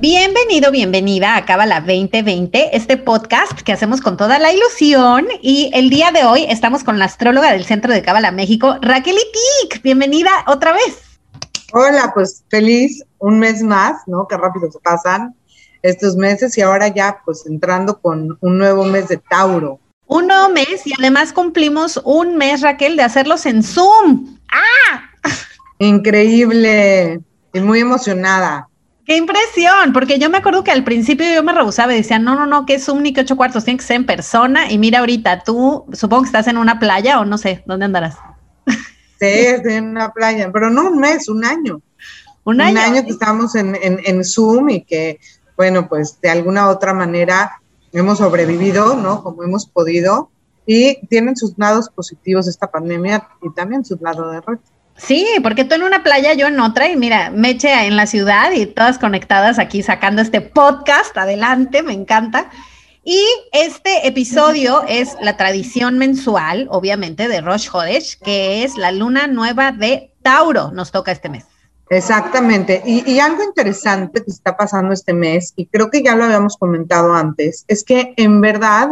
Bienvenido, bienvenida a Cábala 2020, este podcast que hacemos con toda la ilusión. Y el día de hoy estamos con la astróloga del Centro de Cábala México, Raquel Itik. Bienvenida otra vez. Hola, pues feliz un mes más, ¿no? Qué rápido se pasan estos meses y ahora ya pues entrando con un nuevo mes de Tauro. Un nuevo mes y además cumplimos un mes, Raquel, de hacerlos en Zoom. ¡Ah! Increíble y muy emocionada. ¡Qué impresión! Porque yo me acuerdo que al principio yo me rehusaba y decía, no, no, no, que es un ni que ocho cuartos, tiene que ser en persona. Y mira ahorita, tú supongo que estás en una playa o no sé, ¿dónde andarás? Sí, estoy en una playa, pero no un mes, un año. Un año. Un año que estamos en, en, en Zoom y que, bueno, pues de alguna otra manera hemos sobrevivido, ¿no? Como hemos podido. Y tienen sus lados positivos esta pandemia y también sus lados de reto. Sí, porque tú en una playa, yo en otra, y mira, Meche en la ciudad y todas conectadas aquí sacando este podcast. Adelante, me encanta. Y este episodio es la tradición mensual, obviamente, de Rosh Hodesh, que es la luna nueva de Tauro. Nos toca este mes. Exactamente. Y, y, algo interesante que está pasando este mes, y creo que ya lo habíamos comentado antes, es que en verdad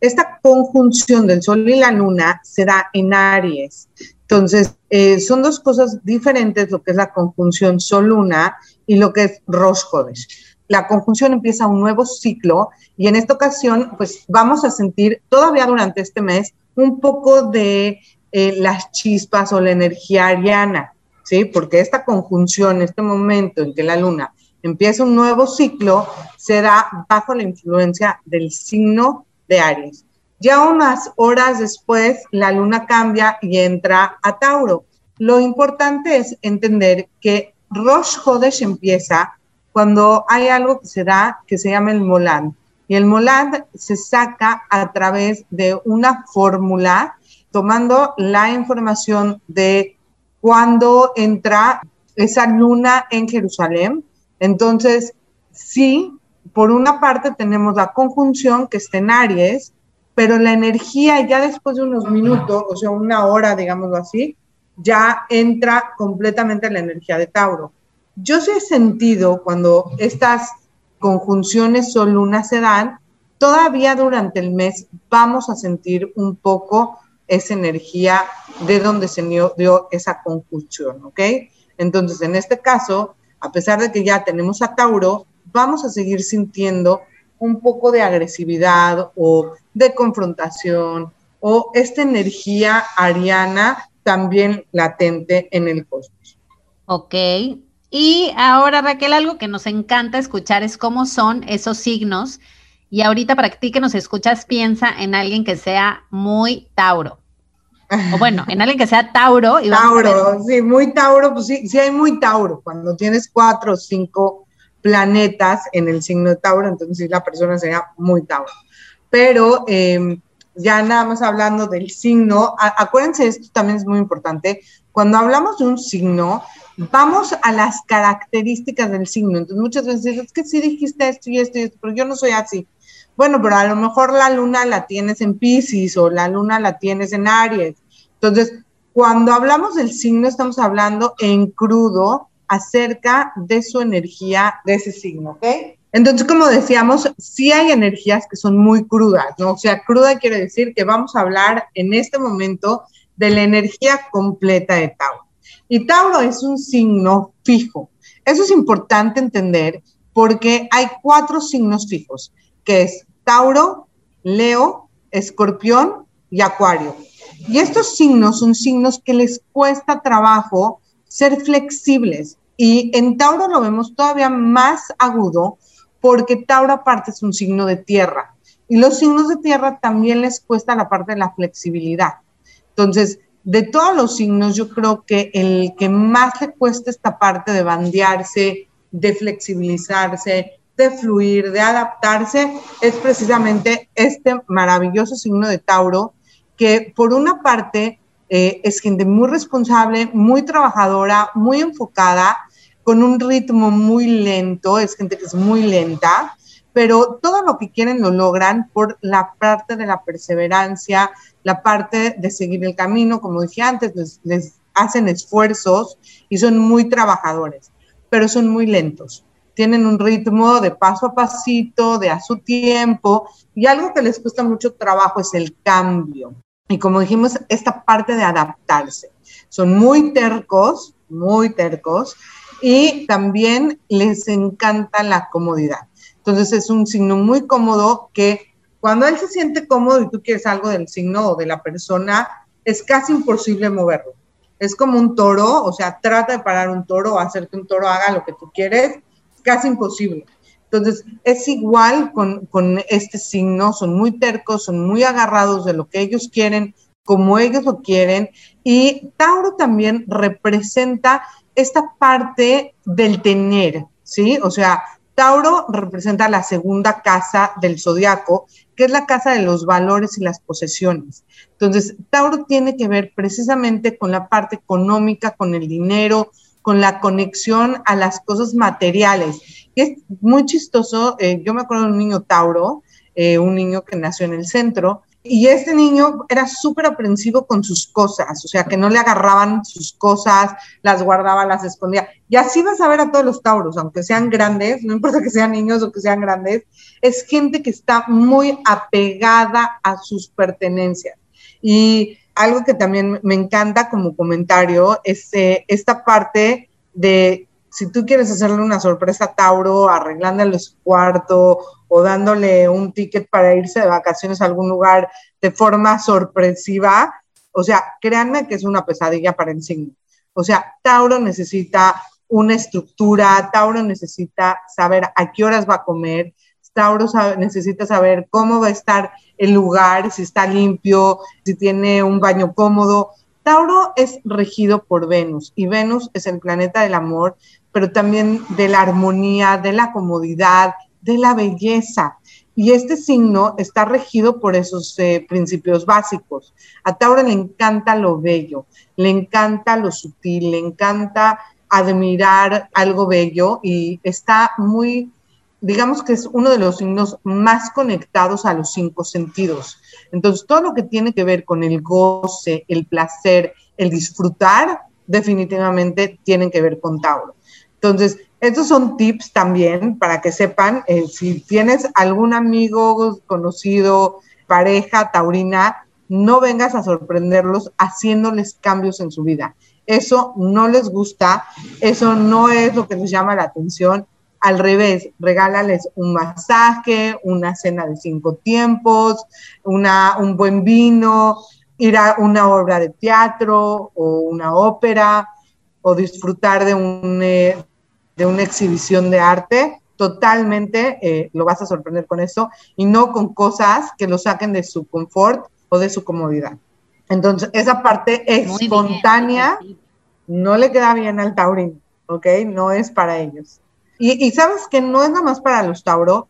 esta conjunción del Sol y la Luna se da en Aries. Entonces, eh, son dos cosas diferentes, lo que es la conjunción Sol-Luna y lo que es Rosh Hodesh. La conjunción empieza un nuevo ciclo y en esta ocasión, pues vamos a sentir todavía durante este mes un poco de eh, las chispas o la energía ariana, ¿sí? Porque esta conjunción, este momento en que la luna empieza un nuevo ciclo, se da bajo la influencia del signo de Aries. Ya unas horas después, la luna cambia y entra a Tauro. Lo importante es entender que Rosh Hodesh empieza cuando hay algo que se da que se llama el Molad. Y el Molad se saca a través de una fórmula tomando la información de cuando entra esa luna en Jerusalén. Entonces, sí, por una parte tenemos la conjunción que está en Aries, pero la energía ya después de unos minutos, o sea, una hora, digámoslo así, ya entra completamente la energía de Tauro. Yo sí he sentido cuando estas conjunciones Sol-Luna se dan, todavía durante el mes vamos a sentir un poco esa energía de donde se dio esa conjunción, ¿ok? Entonces, en este caso, a pesar de que ya tenemos a Tauro, vamos a seguir sintiendo un poco de agresividad o de confrontación o esta energía ariana también latente en el cosmos. Ok. Y ahora, Raquel, algo que nos encanta escuchar es cómo son esos signos. Y ahorita para ti que nos escuchas, piensa en alguien que sea muy Tauro. O bueno, en alguien que sea Tauro. Y Tauro, sí, muy Tauro, pues sí, sí hay muy Tauro. Cuando tienes cuatro o cinco planetas en el signo de Tauro, entonces la persona sería muy Tauro. Pero em, ya nada más hablando del signo, acuérdense, esto también es muy importante, cuando hablamos de un signo, vamos a las características del signo. Entonces muchas veces es que sí dijiste esto y esto y esto, pero yo no soy así. Bueno, pero a lo mejor la luna la tienes en Pisces o la luna la tienes en Aries. Entonces, cuando hablamos del signo, estamos hablando en crudo acerca de su energía de ese signo, ¿ok? Entonces, como decíamos, sí hay energías que son muy crudas, ¿no? O sea, cruda quiere decir que vamos a hablar en este momento de la energía completa de Tauro. Y Tauro es un signo fijo. Eso es importante entender porque hay cuatro signos fijos, que es Tauro, Leo, Escorpión y Acuario. Y estos signos son signos que les cuesta trabajo ser flexibles. Y en Tauro lo vemos todavía más agudo porque Tauro aparte es un signo de tierra. Y los signos de tierra también les cuesta la parte de la flexibilidad. Entonces, de todos los signos, yo creo que el que más le cuesta esta parte de bandearse, de flexibilizarse, de fluir, de adaptarse, es precisamente este maravilloso signo de Tauro, que por una parte eh, es gente muy responsable, muy trabajadora, muy enfocada, con un ritmo muy lento, es gente que es muy lenta, pero todo lo que quieren lo logran por la parte de la perseverancia, la parte de seguir el camino, como dije antes, les, les hacen esfuerzos y son muy trabajadores, pero son muy lentos. Tienen un ritmo de paso a pasito, de a su tiempo, y algo que les cuesta mucho trabajo es el cambio. Y como dijimos, esta parte de adaptarse. Son muy tercos, muy tercos, y también les encanta la comodidad. Entonces es un signo muy cómodo que cuando él se siente cómodo y tú quieres algo del signo o de la persona, es casi imposible moverlo. Es como un toro, o sea, trata de parar un toro hacer que un toro haga lo que tú quieres, es casi imposible. Entonces, es igual con, este signo, son muy tercos, son muy agarrados de lo que ellos quieren, como ellos lo quieren. Y Tauro también representa esta parte del tener, ¿sí? O sea, Tauro representa la segunda casa del zodiaco, que es la casa de los valores y las posesiones. Entonces, Tauro tiene que ver precisamente con la parte económica, con el dinero, con la conexión a las cosas materiales. Es muy chistoso, eh, yo me acuerdo de un niño Tauro, eh, un niño que nació en el centro, y este niño era súper aprensivo con sus cosas, o sea, que no le agarraban sus cosas, las guardaba, las escondía. Y así vas a ver a todos los tauros, aunque sean grandes, no importa que sean niños o que sean grandes, es gente que está muy apegada a sus pertenencias. Y algo que también me encanta como comentario es eh, esta parte de si tú quieres hacerle una sorpresa a Tauro, arreglándole su cuarto o dándole un ticket para irse de vacaciones a algún lugar de forma sorpresiva, o sea, créanme que es una pesadilla para el signo. O sea, Tauro necesita una estructura, Tauro necesita saber a qué horas va a comer, Tauro necesita saber cómo va a estar el lugar, si está limpio, si tiene un baño cómodo. Tauro es regido por Venus y Venus es el planeta del amor, pero también de la armonía, de la comodidad, de la belleza. Y este signo está regido por esos eh, principios básicos. A Tauro le encanta lo bello, le encanta lo sutil, le encanta admirar algo bello y está muy, digamos que es uno de los signos más conectados a los cinco sentidos. Entonces, todo lo que tiene que ver con el goce, el placer, el disfrutar, definitivamente tienen que ver con Tauro. Entonces, estos son tips también para que sepan, eh, si tienes algún amigo, conocido, pareja taurina, no vengas a sorprenderlos haciéndoles cambios en su vida. Eso no les gusta, eso no es lo que les llama la atención. Al revés, regálales un masaje, una cena de cinco tiempos, una, un buen vino, ir a una obra de teatro o una ópera, o disfrutar de, un, eh, de una exhibición de arte, totalmente eh, lo vas a sorprender con eso y no con cosas que lo saquen de su confort o de su comodidad. Entonces, esa parte espontánea no le queda bien al taurino, ¿ok? No es para ellos. Y, y sabes que no es nada más para los Tauro,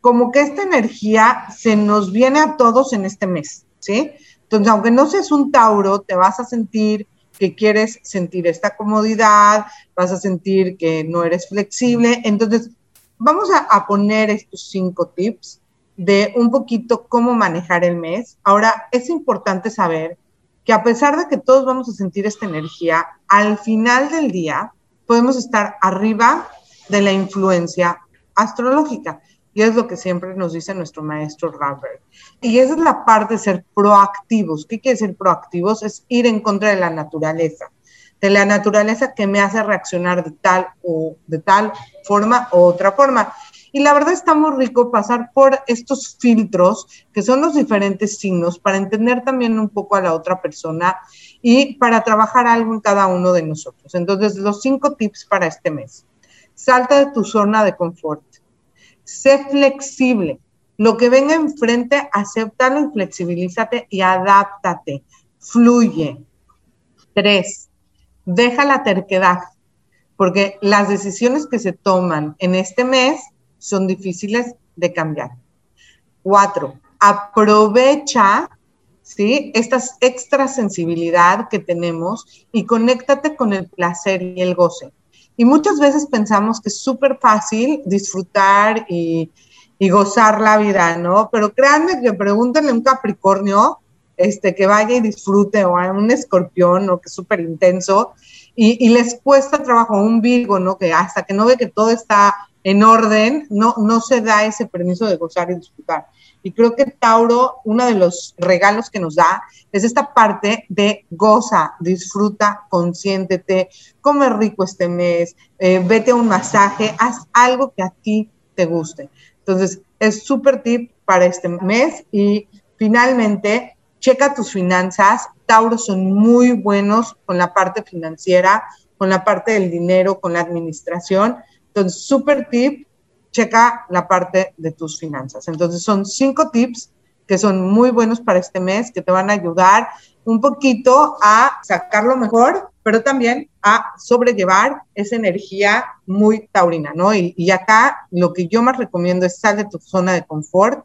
como que esta energía se nos viene a todos en este mes, ¿sí? Entonces, aunque no seas un Tauro, te vas a sentir que quieres sentir esta comodidad, vas a sentir que no eres flexible. Entonces, vamos a, poner estos cinco tips de un poquito cómo manejar el mes. Ahora, es importante saber que a pesar de que todos vamos a sentir esta energía, al final del día podemos estar arriba de la influencia astrológica. Y es lo que siempre nos dice nuestro maestro Robert. Y esa es la parte de ser proactivos. ¿Qué quiere decir proactivos? Es ir en contra de la naturaleza, de la naturaleza que me hace reaccionar de tal o de tal forma u otra forma. Y la verdad está muy rico pasar por estos filtros, que son los diferentes signos, para entender también un poco a la otra persona y para trabajar algo en cada uno de nosotros. Entonces, los cinco tips para este mes. Salta de tu zona de confort sé flexible. Lo que venga enfrente, acéptalo y flexibilízate y adáptate. Fluye. Tres, deja la terquedad, porque las decisiones que se toman en este mes son difíciles de cambiar. Cuatro, aprovecha ¿sí? Esta extra sensibilidad que tenemos y conéctate con el placer y el goce. Y muchas veces pensamos que es súper fácil disfrutar y, y, gozar la vida, ¿no? Pero créanme que pregúntenle a un Capricornio este, que vaya y disfrute o a un escorpión, ¿no? Que es súper intenso y, y, les cuesta trabajo, un Virgo, ¿no? Que hasta que no ve que todo está en orden, no, no se da ese permiso de gozar y disfrutar. Y creo que Tauro, uno de los regalos que nos da es esta parte de goza, disfruta, consiéntete, come rico este mes, eh, vete a un masaje, haz algo que a ti te guste. Entonces, es súper tip para este mes y finalmente, checa tus finanzas. Tauro son muy buenos con la parte financiera, con la parte del dinero, con la administración. Entonces, súper tip, checa la parte de tus finanzas. Entonces son cinco tips que son muy buenos para este mes, que te van a ayudar un poquito a sacar lo mejor, pero también a sobrellevar esa energía muy taurina, ¿no? Y, y acá lo que yo más recomiendo es sal de tu zona de confort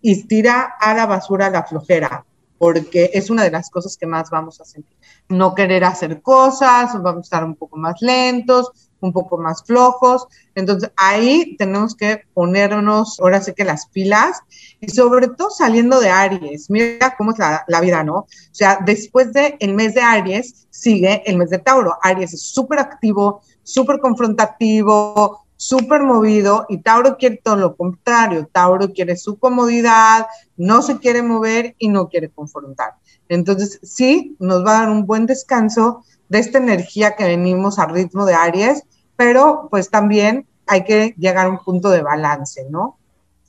y tira a la basura la flojera, porque es una de las cosas que más vamos a sentir. No querer hacer cosas, vamos a estar un poco más lentos, un poco más flojos. Entonces ahí tenemos que ponernos, ahora sí que las pilas y sobre todo saliendo de Aries. Mira cómo es la, vida, ¿no? O sea, después del el mes de Aries sigue el mes de Tauro. Aries es súper activo, súper confrontativo, súper movido y Tauro quiere todo lo contrario. Tauro quiere su comodidad, no se quiere mover y no quiere confrontar. Entonces, sí, nos va a dar un buen descanso de esta energía que venimos a ritmo de Aries, pero pues también hay que llegar a un punto de balance, ¿no?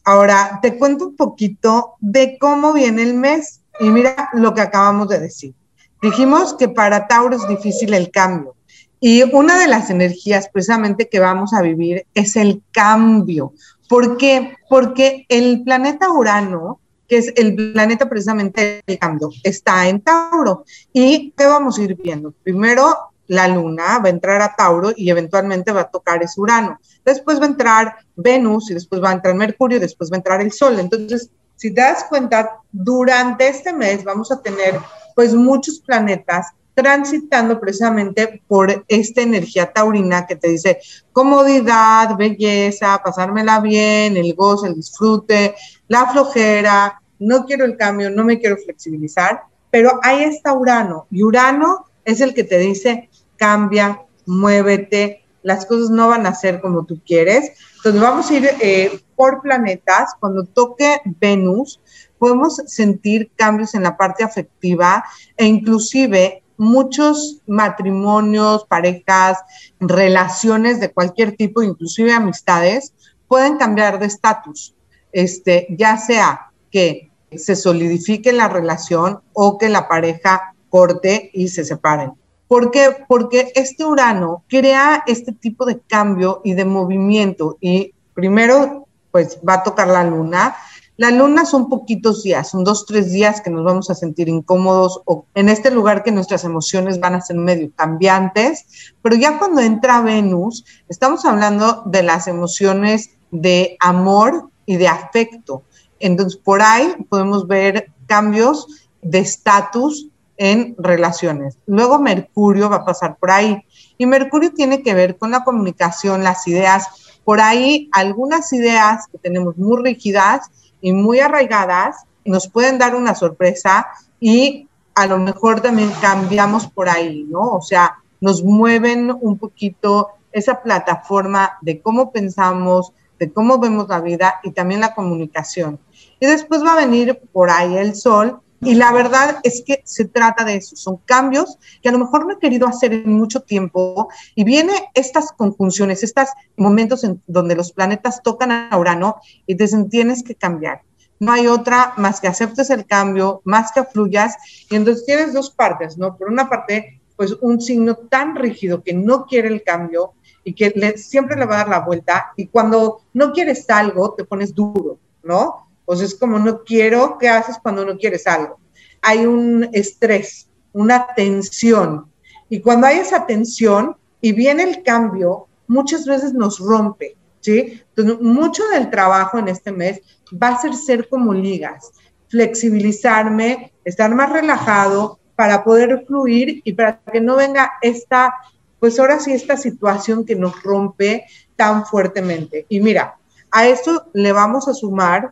Ahora, te cuento un poquito de cómo viene el mes y mira lo que acabamos de decir. Dijimos que para Tauro es difícil el cambio y una de las energías precisamente que vamos a vivir es el cambio. ¿Por qué? Porque el planeta Urano que es el planeta precisamente del cambio, está en Tauro. ¿Y qué vamos a ir viendo? Primero, la luna va a entrar a Tauro y eventualmente va a tocar ese Urano. Después va a entrar Venus y después va a entrar Mercurio y después va a entrar el Sol. Entonces, si te das cuenta, durante este mes vamos a tener pues muchos planetas transitando precisamente por esta energía taurina que te dice comodidad, belleza, pasármela bien, el gozo, el disfrute, la flojera, no quiero el cambio, no me quiero flexibilizar, pero ahí está Urano y Urano es el que te dice cambia, muévete, las cosas no van a ser como tú quieres. Entonces vamos a ir eh, por planetas. Cuando toque Venus, podemos sentir cambios en la parte afectiva e inclusive muchos matrimonios, parejas, relaciones de cualquier tipo, inclusive amistades, pueden cambiar de estatus. Este, ya sea que se solidifique la relación o que la pareja corte y se separen. ¿Por qué? Porque este Urano crea este tipo de cambio y de movimiento y primero pues va a tocar la luna la luna son poquitos días, son dos, tres días que nos vamos a sentir incómodos o en este lugar que nuestras emociones van a ser medio cambiantes, pero ya cuando entra Venus, estamos hablando de las emociones de amor y de afecto. Entonces, por ahí podemos ver cambios de estatus en relaciones. Luego Mercurio va a pasar por ahí. Y Mercurio tiene que ver con la comunicación, las ideas. Por ahí algunas ideas que tenemos muy rígidas y muy arraigadas, nos pueden dar una sorpresa y a lo mejor también cambiamos por ahí, ¿no? O sea, nos mueven un poquito esa plataforma de cómo pensamos, de cómo vemos la vida y también la comunicación. Y después va a venir por ahí el sol y la verdad es que se trata de eso, son cambios que a lo mejor no he querido hacer en mucho tiempo y viene estas conjunciones, estos momentos en donde los planetas tocan a Urano y te dicen tienes que cambiar. No hay otra más que aceptes el cambio, más que fluyas y entonces tienes dos partes, ¿no? Por una parte, pues un signo tan rígido que no quiere el cambio y que siempre le va a dar la vuelta y cuando no quieres algo te pones duro, ¿no? Pues es como no quiero, ¿qué haces cuando no quieres algo? Hay un estrés, una tensión. Y cuando hay esa tensión y viene el cambio, muchas veces nos rompe, ¿sí? Entonces, mucho del trabajo en este mes va a ser ser como ligas. flexibilizarme, estar más relajado para poder fluir y para que no venga esta, pues ahora sí, esta situación que nos rompe tan fuertemente. Y mira, a esto le vamos a sumar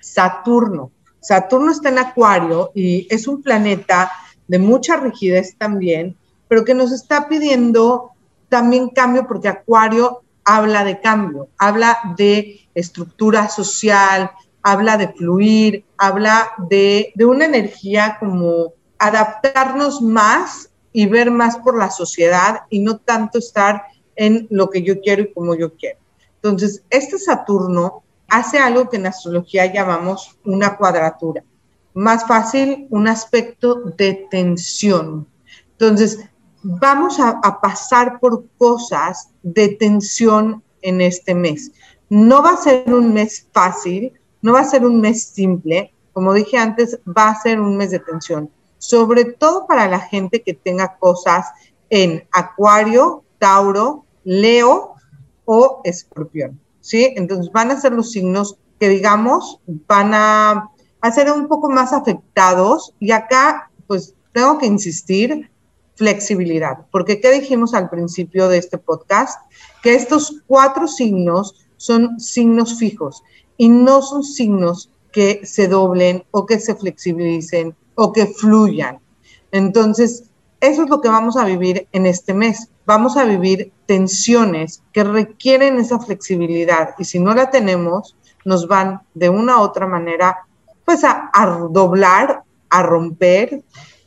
Saturno. Saturno está en Acuario y es un planeta de mucha rigidez también, pero que nos está pidiendo también cambio porque Acuario habla de cambio, habla de estructura social, habla de fluir, habla de, de una energía como adaptarnos más y ver más por la sociedad y no tanto estar en lo que yo quiero y como yo quiero. Entonces, este Saturno hace algo que en astrología llamamos una cuadratura. Más fácil, un aspecto de tensión. Entonces, vamos a, pasar por cosas de tensión en este mes. No va a ser un mes fácil, no va a ser un mes simple. Como dije antes, va a ser un mes de tensión. Sobre todo para la gente que tenga cosas en Acuario, Tauro, Leo o Escorpión. ¿Sí? Entonces van a ser los signos que, digamos, van a, a ser un poco más afectados. Y acá, pues, tengo que insistir, flexibilidad. Porque, ¿qué dijimos al principio de este podcast? Que estos cuatro signos son signos fijos y no son signos que se doblen o que se flexibilicen o que fluyan. Entonces, eso es lo que vamos a vivir en este mes. Vamos a vivir tensiones que requieren esa flexibilidad y si no la tenemos, nos van de una u otra manera pues a, a doblar, a romper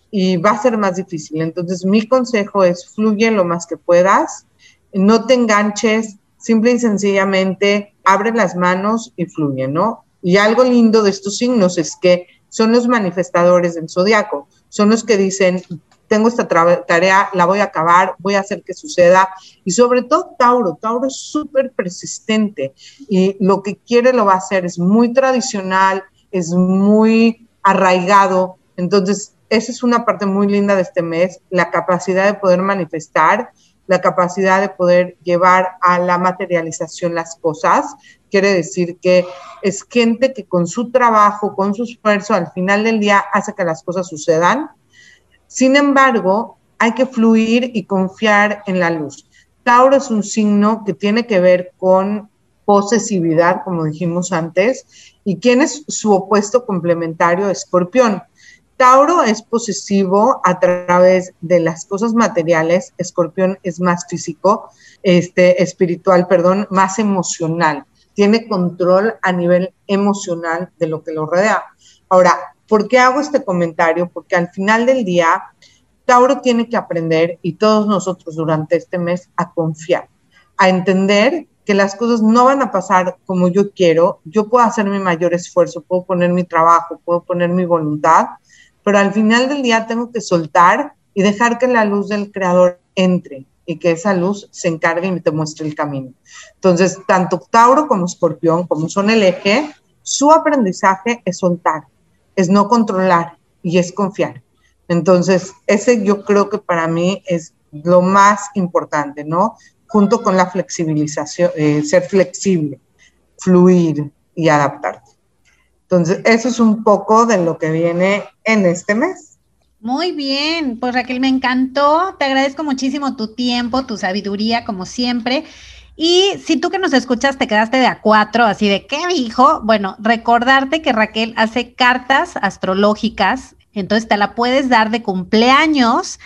y va a ser más difícil. Entonces, mi consejo es fluye lo más que puedas, no te enganches, simple y sencillamente abre las manos y fluye, ¿no? Y algo lindo de estos signos es que son los manifestadores del zodiaco, son los que dicen, tengo esta tarea, la voy a acabar, voy a hacer que suceda. Y sobre todo Tauro, Tauro es súper persistente y lo que quiere lo va a hacer, es muy tradicional, es muy arraigado. Entonces, esa es una parte muy linda de este mes, la capacidad de poder manifestar, la capacidad de poder llevar a la materialización las cosas. Quiere decir que es gente que con su trabajo, con su esfuerzo, al final del día hace que las cosas sucedan. Sin embargo, hay que fluir y confiar en la luz. Tauro es un signo que tiene que ver con posesividad, como dijimos antes, y quién es su opuesto complementario, escorpión. Tauro es posesivo a través de las cosas materiales, Escorpión es más físico, este, espiritual, perdón, más emocional. Tiene control a nivel emocional de lo que lo rodea. Ahora, ¿por qué hago este comentario? Porque al final del día, Tauro tiene que aprender, y todos nosotros durante este mes, a confiar, a entender que las cosas no van a pasar como yo quiero, yo puedo hacer mi mayor esfuerzo, puedo poner mi trabajo, puedo poner mi voluntad, pero al final del día tengo que soltar y dejar que la luz del creador entre y que esa luz se encargue y te muestre el camino. Entonces, tanto Tauro como Escorpión, como son el eje, su aprendizaje es soltar, es no controlar y es confiar. Entonces, ese yo creo que para mí es lo más importante, ¿no? Junto con la flexibilización, eh, ser flexible, fluir y adaptarte. Entonces, eso es un poco de lo que viene en este mes. Muy bien, pues Raquel, me encantó. Te agradezco muchísimo tu tiempo, tu sabiduría, como siempre. Y si tú que nos escuchas te quedaste de a cuatro, así de qué dijo, bueno, recordarte que Raquel hace cartas astrológicas, entonces te la puedes dar de cumpleaños.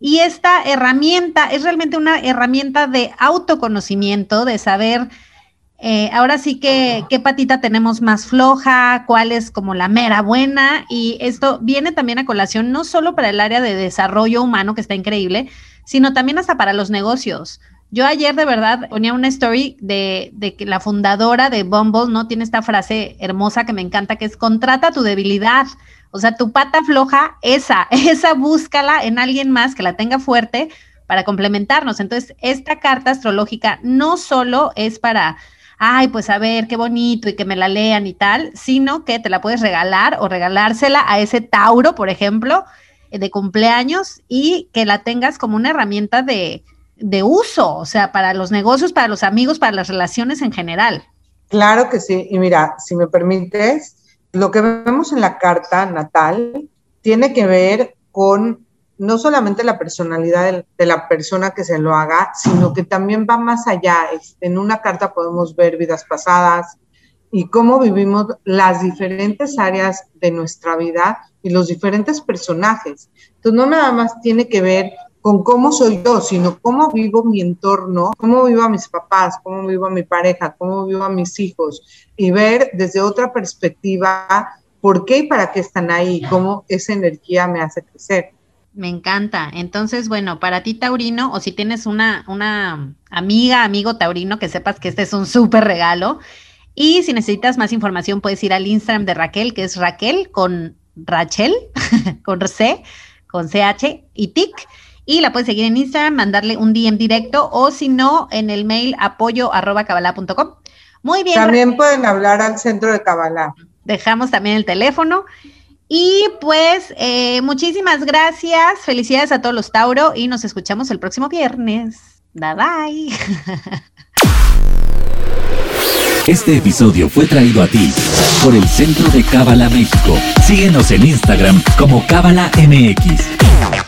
Y esta herramienta es realmente una herramienta de autoconocimiento, de saber eh, ahora sí que qué patita tenemos más floja, cuál es como la mera buena. Y esto viene también a colación no solo para el área de desarrollo humano, que está increíble, sino también hasta para los negocios. Yo ayer de verdad ponía una story de, de, que la fundadora de Bumble no tiene esta frase hermosa que me encanta, que es contrata tu debilidad. O sea, tu pata floja, esa, esa búscala en alguien más que la tenga fuerte para complementarnos. Entonces, esta carta astrológica no solo es para ay, pues a ver, qué bonito y que me la lean y tal, sino que te la puedes regalar o regalársela a ese Tauro, por ejemplo, eh, de cumpleaños y que la tengas como una herramienta de, de uso, o sea, para los negocios, para los amigos, para las relaciones en general. Claro que sí. Y mira, si me permites, lo que vemos en la carta natal tiene que ver con no solamente la personalidad de, la persona que se lo haga, sino que también va más allá. En una carta podemos ver vidas pasadas y cómo vivimos las diferentes áreas de nuestra vida y los diferentes personajes. Entonces, no nada más tiene que ver con cómo soy yo, sino cómo vivo mi entorno, cómo vivo a mis papás, cómo vivo a mi pareja, cómo vivo a mis hijos y ver desde otra perspectiva por qué y para qué están ahí, cómo esa energía me hace crecer. Me encanta. Entonces, bueno, para ti, Taurino, o si tienes una, una amiga, amigo Taurino, que sepas que este es un súper regalo. Y si necesitas más información, puedes ir al Instagram de Raquel, que es Raquel con Rachel, con C, con CH y TIC. Y la puedes seguir en Instagram, mandarle un DM directo o si no, en el mail apoyo arroba Muy bien. También pueden hablar al centro de Cabalá. Dejamos también el teléfono. Y pues eh, muchísimas gracias, felicidades a todos los Tauro y nos escuchamos el próximo viernes. Bye bye. Este episodio fue traído a ti por el Centro de Cábala México. Síguenos en Instagram como Cábala MX.